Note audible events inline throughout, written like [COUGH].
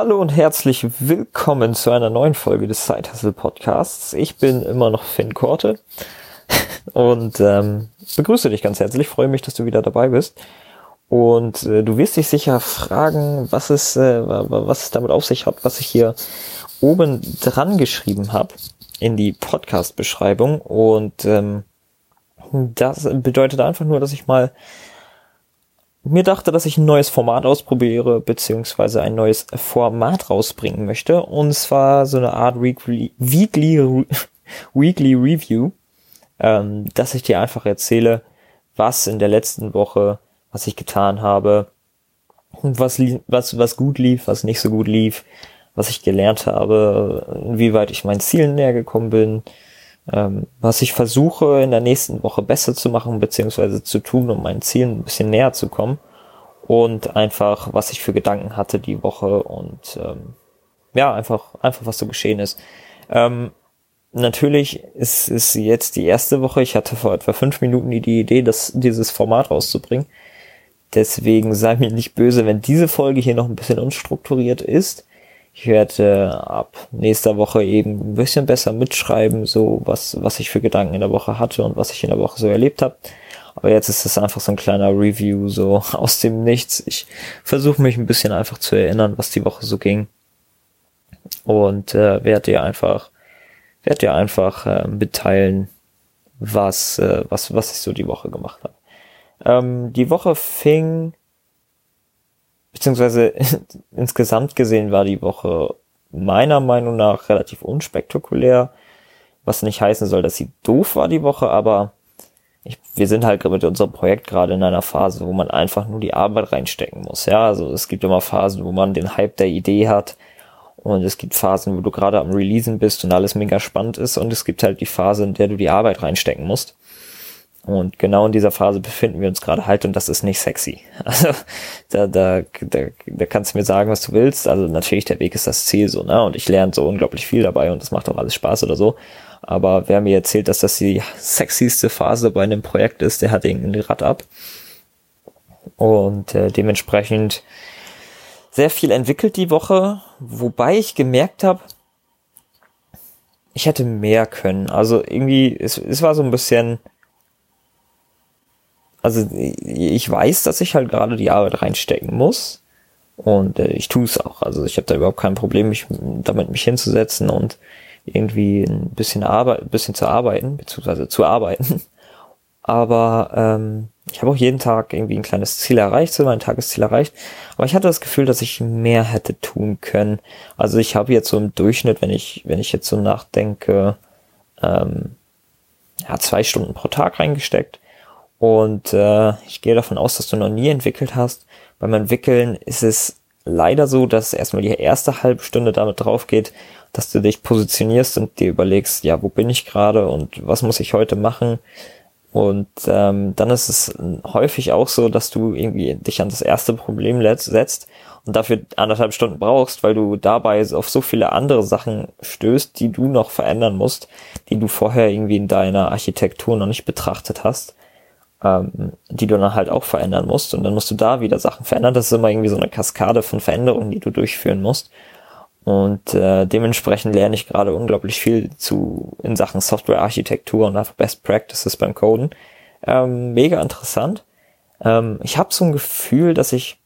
Hallo und herzlich willkommen zu einer neuen Folge des Side Hustle Podcasts. Ich bin immer noch Finn Korte [LAUGHS] und ähm, begrüße dich ganz herzlich. Freue mich, dass du wieder dabei bist. Und äh, du wirst dich sicher fragen, was es, äh, was es damit auf sich hat, was ich hier oben dran geschrieben habe in die Podcast-Beschreibung. Und ähm, das bedeutet einfach nur, dass ich mal mir dachte, dass ich ein neues Format ausprobiere, beziehungsweise ein neues Format rausbringen möchte. Und zwar so eine Art Weekly, Weekly, Weekly Review, ähm, dass ich dir einfach erzähle, was in der letzten Woche, was ich getan habe, was, was, was gut lief, was nicht so gut lief, was ich gelernt habe, inwieweit ich meinen Zielen näher gekommen bin, ähm, was ich versuche in der nächsten Woche besser zu machen, beziehungsweise zu tun, um meinen Zielen ein bisschen näher zu kommen und einfach, was ich für Gedanken hatte die Woche und ähm, ja, einfach, einfach was so geschehen ist. Ähm, natürlich ist es jetzt die erste Woche. Ich hatte vor etwa fünf Minuten die Idee, das, dieses Format rauszubringen. Deswegen sei mir nicht böse, wenn diese Folge hier noch ein bisschen unstrukturiert ist. Ich werde ab nächster Woche eben ein bisschen besser mitschreiben, so was, was ich für Gedanken in der Woche hatte und was ich in der Woche so erlebt habe. Aber jetzt ist es einfach so ein kleiner Review, so [LAUGHS] aus dem Nichts. Ich versuche mich ein bisschen einfach zu erinnern, was die Woche so ging. Und äh, werde dir einfach, werde dir einfach äh, mitteilen, was, äh, was, was ich so die Woche gemacht habe. Ähm, die Woche fing beziehungsweise [LAUGHS] insgesamt gesehen war die Woche meiner Meinung nach relativ unspektakulär, was nicht heißen soll, dass sie doof war die Woche, aber ich, wir sind halt mit unserem Projekt gerade in einer Phase, wo man einfach nur die Arbeit reinstecken muss. Ja, also es gibt immer Phasen, wo man den Hype der Idee hat und es gibt Phasen, wo du gerade am Releasen bist und alles mega spannend ist und es gibt halt die Phase, in der du die Arbeit reinstecken musst. Und genau in dieser Phase befinden wir uns gerade halt und das ist nicht sexy. [LAUGHS] Also da, da, da, da kannst du mir sagen, was du willst. Also natürlich, der Weg ist das Ziel so, ne? Und ich lerne so unglaublich viel dabei und das macht auch alles Spaß oder so. Aber wer mir erzählt, dass das die sexyste Phase bei einem Projekt ist, der hat irgendein Rad ab. Und äh, dementsprechend sehr viel entwickelt die Woche, wobei ich gemerkt habe, ich hätte mehr können. Also irgendwie, es, es war so ein bisschen also ich weiß, dass ich halt gerade die Arbeit reinstecken muss. Und äh, ich tue es auch. Also ich habe da überhaupt kein Problem, mich damit mich hinzusetzen und irgendwie ein bisschen Arbeit, ein bisschen zu arbeiten, beziehungsweise zu arbeiten. [LAUGHS] Aber ähm, ich habe auch jeden Tag irgendwie ein kleines Ziel erreicht, so mein Tagesziel erreicht. Aber ich hatte das Gefühl, dass ich mehr hätte tun können. Also ich habe jetzt so im Durchschnitt, wenn ich, wenn ich jetzt so nachdenke, ähm, ja, zwei Stunden pro Tag reingesteckt. Und äh, ich gehe davon aus, dass du noch nie entwickelt hast. Beim Entwickeln ist es leider so, dass erstmal die erste halbe Stunde damit drauf geht, dass du dich positionierst und dir überlegst, ja, wo bin ich gerade und was muss ich heute machen? Und ähm, dann ist es häufig auch so, dass du irgendwie dich an das erste Problem setzt und dafür anderthalb Stunden brauchst, weil du dabei auf so viele andere Sachen stößt, die du noch verändern musst, die du vorher irgendwie in deiner Architektur noch nicht betrachtet hast ähm, die du dann halt auch verändern musst. Und dann musst du da wieder Sachen verändern. Das ist immer irgendwie so eine Kaskade von Veränderungen, die du durchführen musst. Und äh, dementsprechend lerne ich gerade unglaublich viel zu in Sachen Softwarearchitektur und einfach Best Practices beim Coden. Ähm, mega interessant. Ähm, ich habe so ein Gefühl, dass ich,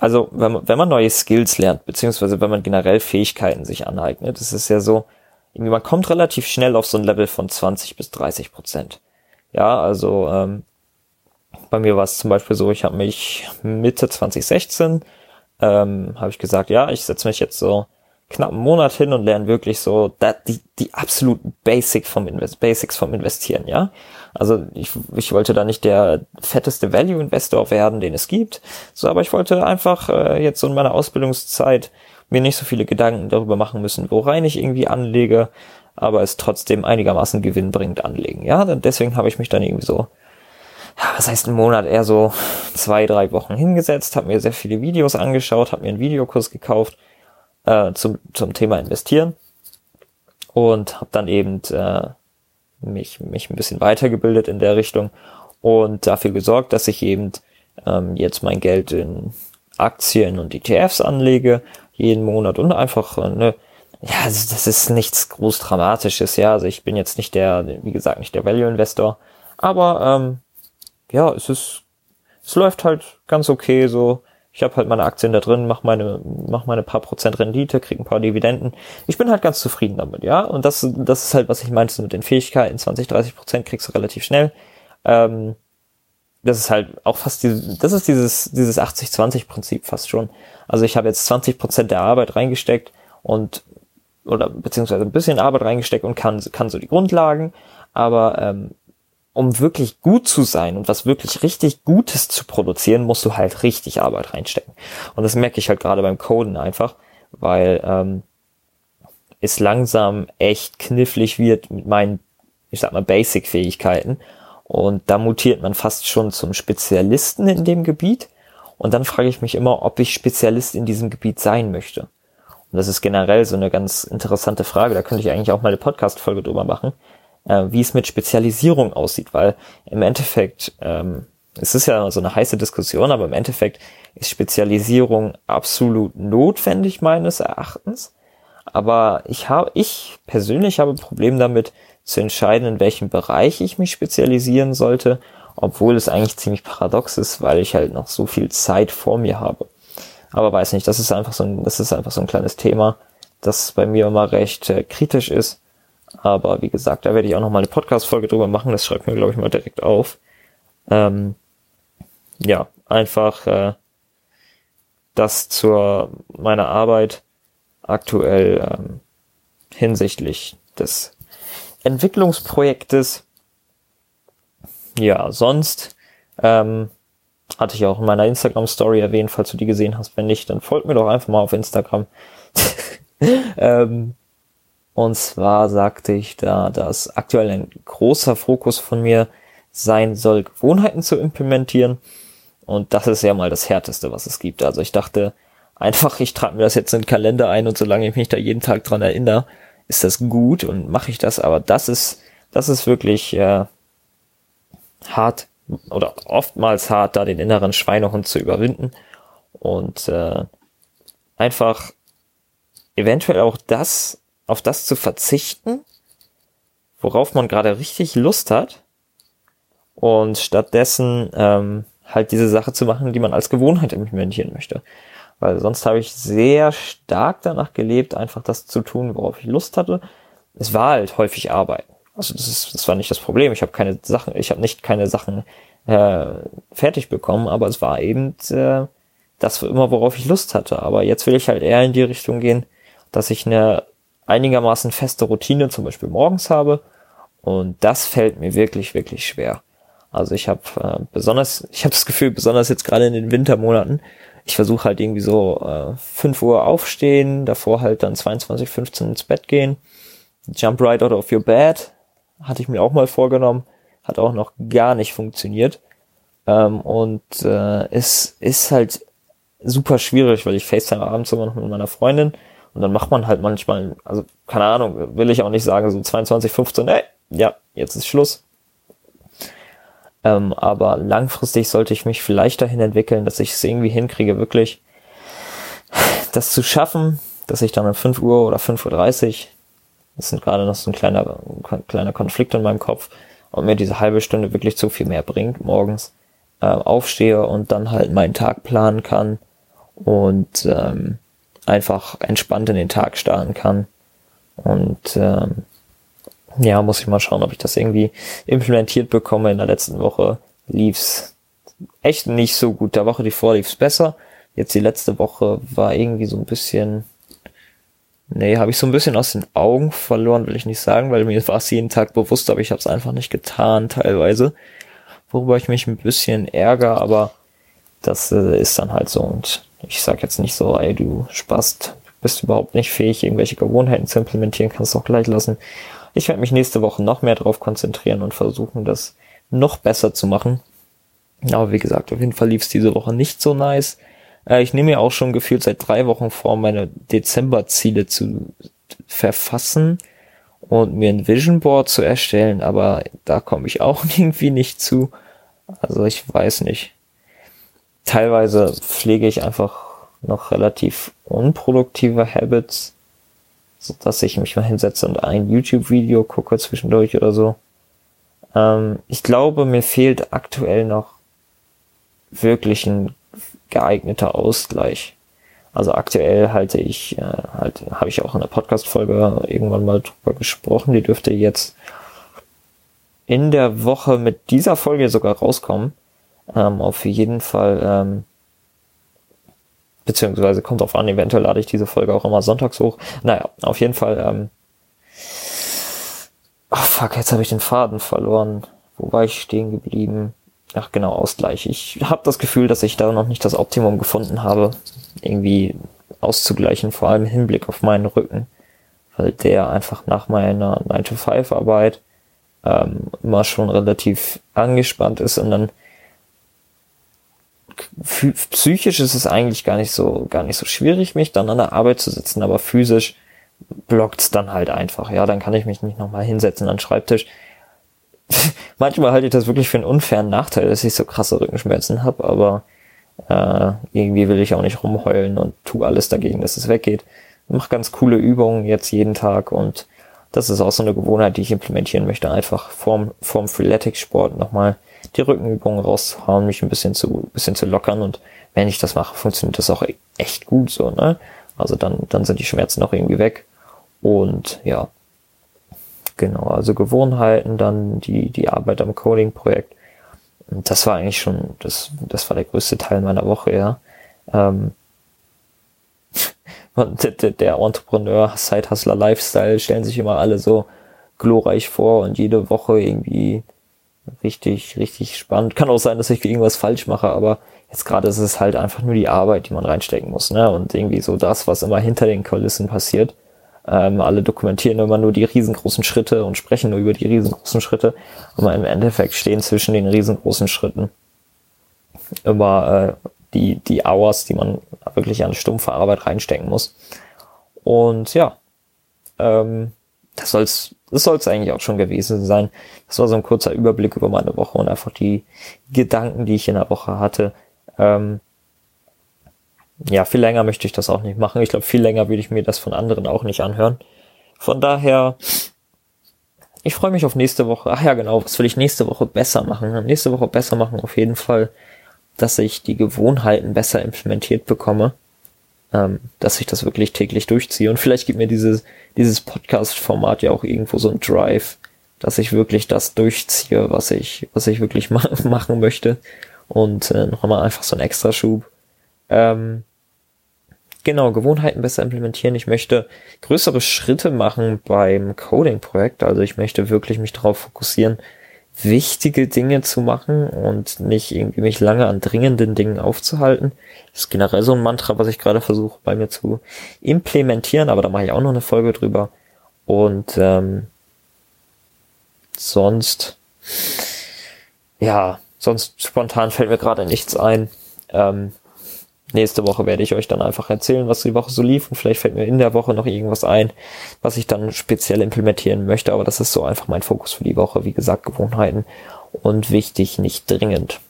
also wenn man, wenn man neue Skills lernt, beziehungsweise wenn man generell Fähigkeiten sich aneignet, das ist ja so, irgendwie man kommt relativ schnell auf so ein Level von 20 bis 30 Prozent. Ja, also ähm, bei mir war es zum Beispiel so, ich habe mich Mitte 2016 ähm, habe ich gesagt, ja, ich setze mich jetzt so knapp einen Monat hin und lerne wirklich so die, die absoluten Basic vom Invest, Basics vom Investieren, ja. Also ich, ich wollte da nicht der fetteste Value-Investor werden, den es gibt, so, aber ich wollte einfach äh, jetzt so in meiner Ausbildungszeit mir nicht so viele Gedanken darüber machen müssen, worein ich irgendwie anlege, aber es trotzdem einigermaßen gewinnbringend anlegen. Ja, deswegen habe ich mich dann irgendwie so, ja, was heißt ein Monat, eher so zwei, drei Wochen hingesetzt, habe mir sehr viele Videos angeschaut, habe mir einen Videokurs gekauft äh, zum, zum Thema Investieren und habe dann eben äh, mich, mich ein bisschen weitergebildet in der Richtung und dafür gesorgt, dass ich eben ähm, jetzt mein Geld in Aktien und ETFs anlege, jeden Monat und einfach, äh, ja, das ist nichts groß Dramatisches, ja. Also ich bin jetzt nicht der, wie gesagt, nicht der Value-Investor. Aber ähm, ja, es ist, es läuft halt ganz okay so. Ich habe halt meine Aktien da drin, mach meine, mach meine paar Prozent Rendite, krieg ein paar Dividenden. Ich bin halt ganz zufrieden damit, ja. Und das, das ist halt, was ich meinte mit den Fähigkeiten. 20, 30 Prozent kriegst du relativ schnell. Ähm, das ist halt auch fast dieses, das ist dieses, dieses 80-20-Prinzip fast schon. Also ich habe jetzt 20 Prozent der Arbeit reingesteckt und oder beziehungsweise ein bisschen Arbeit reingesteckt und kann, kann so die Grundlagen, aber ähm, um wirklich gut zu sein und was wirklich richtig Gutes zu produzieren, musst du halt richtig Arbeit reinstecken. Und das merke ich halt gerade beim Coden einfach, weil ähm, es langsam echt knifflig wird mit meinen, ich sag mal, Basic-Fähigkeiten. Und da mutiert man fast schon zum Spezialisten in dem Gebiet. Und dann frage ich mich immer, ob ich Spezialist in diesem Gebiet sein möchte. Und das ist generell so eine ganz interessante Frage. Da könnte ich eigentlich auch mal eine Podcast-Folge drüber machen, äh, wie es mit Spezialisierung aussieht, weil im Endeffekt, ähm, es ist ja so eine heiße Diskussion, aber im Endeffekt ist Spezialisierung absolut notwendig meines Erachtens. Aber ich habe, ich persönlich habe Probleme damit zu entscheiden, in welchem Bereich ich mich spezialisieren sollte, obwohl es eigentlich ziemlich paradox ist, weil ich halt noch so viel Zeit vor mir habe. Aber weiß nicht, das ist einfach so ein, das ist einfach so ein kleines Thema, das bei mir immer recht äh, kritisch ist. Aber wie gesagt, da werde ich auch noch mal eine Podcast-Folge drüber machen. Das schreibt mir, glaube ich, mal direkt auf. Ähm, ja, einfach äh, das zur meiner Arbeit aktuell ähm, hinsichtlich des Entwicklungsprojektes. Ja, sonst ähm, hatte ich auch in meiner Instagram-Story erwähnt, falls du die gesehen hast. Wenn nicht, dann folgt mir doch einfach mal auf Instagram. [LAUGHS] ähm, und zwar sagte ich da, dass aktuell ein großer Fokus von mir sein soll, Gewohnheiten zu implementieren. Und das ist ja mal das Härteste, was es gibt. Also ich dachte einfach, ich trage mir das jetzt in den Kalender ein und solange ich mich da jeden Tag dran erinnere, ist das gut und mache ich das. Aber das ist, das ist wirklich äh, hart oder oftmals hart, da den inneren Schweinehund zu überwinden und äh, einfach eventuell auch das, auf das zu verzichten, worauf man gerade richtig Lust hat und stattdessen ähm, halt diese Sache zu machen, die man als Gewohnheit implementieren möchte. Weil sonst habe ich sehr stark danach gelebt, einfach das zu tun, worauf ich Lust hatte. Es war halt häufig Arbeit. Also das ist, das war nicht das Problem. Ich habe keine Sachen, ich habe nicht keine Sachen äh, fertig bekommen, aber es war eben äh, das immer, worauf ich Lust hatte. Aber jetzt will ich halt eher in die Richtung gehen, dass ich eine einigermaßen feste Routine zum Beispiel morgens habe. Und das fällt mir wirklich, wirklich schwer. Also ich habe äh, besonders, ich habe das Gefühl, besonders jetzt gerade in den Wintermonaten, ich versuche halt irgendwie so äh, 5 Uhr aufstehen, davor halt dann 22, 15 ins Bett gehen. Jump right out of your bed, hatte ich mir auch mal vorgenommen, hat auch noch gar nicht funktioniert. Ähm, und äh, es ist halt super schwierig, weil ich FaceTime abends immer noch mit meiner Freundin und dann macht man halt manchmal, also keine Ahnung, will ich auch nicht sagen, so 22, 15, ey, ja, jetzt ist Schluss. Ähm, aber langfristig sollte ich mich vielleicht dahin entwickeln, dass ich es irgendwie hinkriege, wirklich das zu schaffen, dass ich dann um 5 Uhr oder 5.30 Uhr das sind gerade noch so ein kleiner, kleiner Konflikt in meinem Kopf, ob mir diese halbe Stunde wirklich zu viel mehr bringt morgens. Äh, aufstehe und dann halt meinen Tag planen kann und ähm, einfach entspannt in den Tag starten kann. Und ähm, ja, muss ich mal schauen, ob ich das irgendwie implementiert bekomme. In der letzten Woche lief's echt nicht so gut. Der Woche die vor lief's besser. Jetzt die letzte Woche war irgendwie so ein bisschen Nee, habe ich so ein bisschen aus den Augen verloren, will ich nicht sagen, weil mir war es jeden Tag bewusst, aber ich habe es einfach nicht getan teilweise. Worüber ich mich ein bisschen ärgere, aber das äh, ist dann halt so. Und ich sag jetzt nicht so, ey, du spast, bist überhaupt nicht fähig, irgendwelche Gewohnheiten zu implementieren, kannst du auch gleich lassen. Ich werde mich nächste Woche noch mehr darauf konzentrieren und versuchen, das noch besser zu machen. Aber wie gesagt, auf jeden Fall lief es diese Woche nicht so nice. Äh, ich nehme mir auch schon gefühlt seit drei Wochen vor, meine Dezember-Ziele zu verfassen und mir ein Vision Board zu erstellen, aber da komme ich auch [LAUGHS] irgendwie nicht zu. Also ich weiß nicht. Teilweise pflege ich einfach noch relativ unproduktive Habits, so dass ich mich mal hinsetze und ein YouTube-Video gucke zwischendurch oder so. Ähm, ich glaube, mir fehlt aktuell noch wirklich ein geeigneter Ausgleich. Also aktuell halte ich, äh, halt, habe ich auch in der Podcast-Folge irgendwann mal drüber gesprochen. Die dürfte jetzt in der Woche mit dieser Folge sogar rauskommen. Ähm, auf jeden Fall, ähm, beziehungsweise kommt auf an, eventuell lade ich diese Folge auch immer sonntags hoch. Naja, auf jeden Fall, ähm, oh fuck, jetzt habe ich den Faden verloren. Wo war ich stehen geblieben? Ach genau, Ausgleich. Ich habe das Gefühl, dass ich da noch nicht das Optimum gefunden habe, irgendwie auszugleichen, vor allem im Hinblick auf meinen Rücken, weil der einfach nach meiner 9-to-5-Arbeit ähm, immer schon relativ angespannt ist und dann psychisch ist es eigentlich gar nicht so gar nicht so schwierig, mich dann an der Arbeit zu sitzen, aber physisch blockt's dann halt einfach. Ja, dann kann ich mich nicht nochmal hinsetzen an den Schreibtisch. [LAUGHS] Manchmal halte ich das wirklich für einen unfairen Nachteil, dass ich so krasse Rückenschmerzen habe, aber äh, irgendwie will ich auch nicht rumheulen und tu alles dagegen, dass es weggeht. Ich mache ganz coole Übungen jetzt jeden Tag und das ist auch so eine Gewohnheit, die ich implementieren möchte, einfach vorm, vorm Freeletics-Sport nochmal die Rückenübungen rauszuhauen, mich ein bisschen zu, bisschen zu lockern und wenn ich das mache, funktioniert das auch echt gut so, ne? Also dann, dann sind die Schmerzen auch irgendwie weg und ja, genau, also Gewohnheiten, dann die, die Arbeit am Coding-Projekt. Das war eigentlich schon, das, das war der größte Teil meiner Woche, ja. Ähm, [LAUGHS] der, der Entrepreneur, Side-Hustler Lifestyle stellen sich immer alle so glorreich vor und jede Woche irgendwie richtig, richtig spannend. Kann auch sein, dass ich irgendwas falsch mache, aber jetzt gerade ist es halt einfach nur die Arbeit, die man reinstecken muss, ne? Und irgendwie so das, was immer hinter den Kulissen passiert. Ähm, alle dokumentieren immer nur die riesengroßen Schritte und sprechen nur über die riesengroßen Schritte. Aber im Endeffekt stehen zwischen den riesengroßen Schritten immer äh, die, die Hours, die man wirklich an stumpfe Arbeit reinstecken muss. Und ja, ähm, das soll's, das soll's eigentlich auch schon gewesen sein. Das war so ein kurzer Überblick über meine Woche und einfach die Gedanken, die ich in der Woche hatte. Ähm, ja, viel länger möchte ich das auch nicht machen. Ich glaube, viel länger würde ich mir das von anderen auch nicht anhören. Von daher, ich freue mich auf nächste Woche. Ach ja, genau, was will ich nächste Woche besser machen? Nächste Woche besser machen auf jeden Fall dass ich die Gewohnheiten besser implementiert bekomme, ähm, dass ich das wirklich täglich durchziehe. Und vielleicht gibt mir dieses, dieses Podcast-Format ja auch irgendwo so ein Drive, dass ich wirklich das durchziehe, was ich, was ich wirklich ma [LAUGHS] machen möchte. Und äh, noch einmal einfach so ein Extraschub. Ähm, genau, Gewohnheiten besser implementieren. Ich möchte größere Schritte machen beim Coding-Projekt. Also ich möchte wirklich mich darauf fokussieren, wichtige Dinge zu machen und nicht irgendwie mich lange an dringenden Dingen aufzuhalten. Das ist generell so ein Mantra, was ich gerade versuche bei mir zu implementieren, aber da mache ich auch noch eine Folge drüber. Und ähm, sonst, ja, sonst spontan fällt mir gerade nichts ein. Ähm, nächste Woche werde ich euch dann einfach erzählen, was die Woche so lief und vielleicht fällt mir in der Woche noch irgendwas ein, was ich dann speziell implementieren möchte, aber das ist so einfach mein Fokus für die Woche, wie gesagt, Gewohnheiten und wichtig, nicht dringend.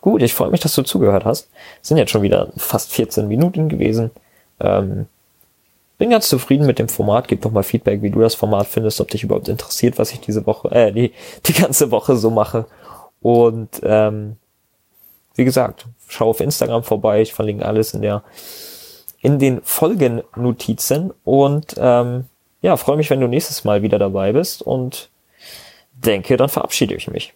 Gut, ich freue mich, dass du zugehört hast. sind jetzt schon wieder fast 14 Minuten gewesen. Ähm, bin ganz zufrieden mit dem Format. Gib doch mal Feedback, wie du das Format findest, ob dich überhaupt interessiert, was ich diese Woche, äh, die, die ganze Woche so mache. Und ähm, wie gesagt, schau auf Instagram vorbei, ich verlinke alles in der in den Folgennotizen und ähm, ja, freue mich, wenn du nächstes Mal wieder dabei bist und denke, dann verabschiede ich mich.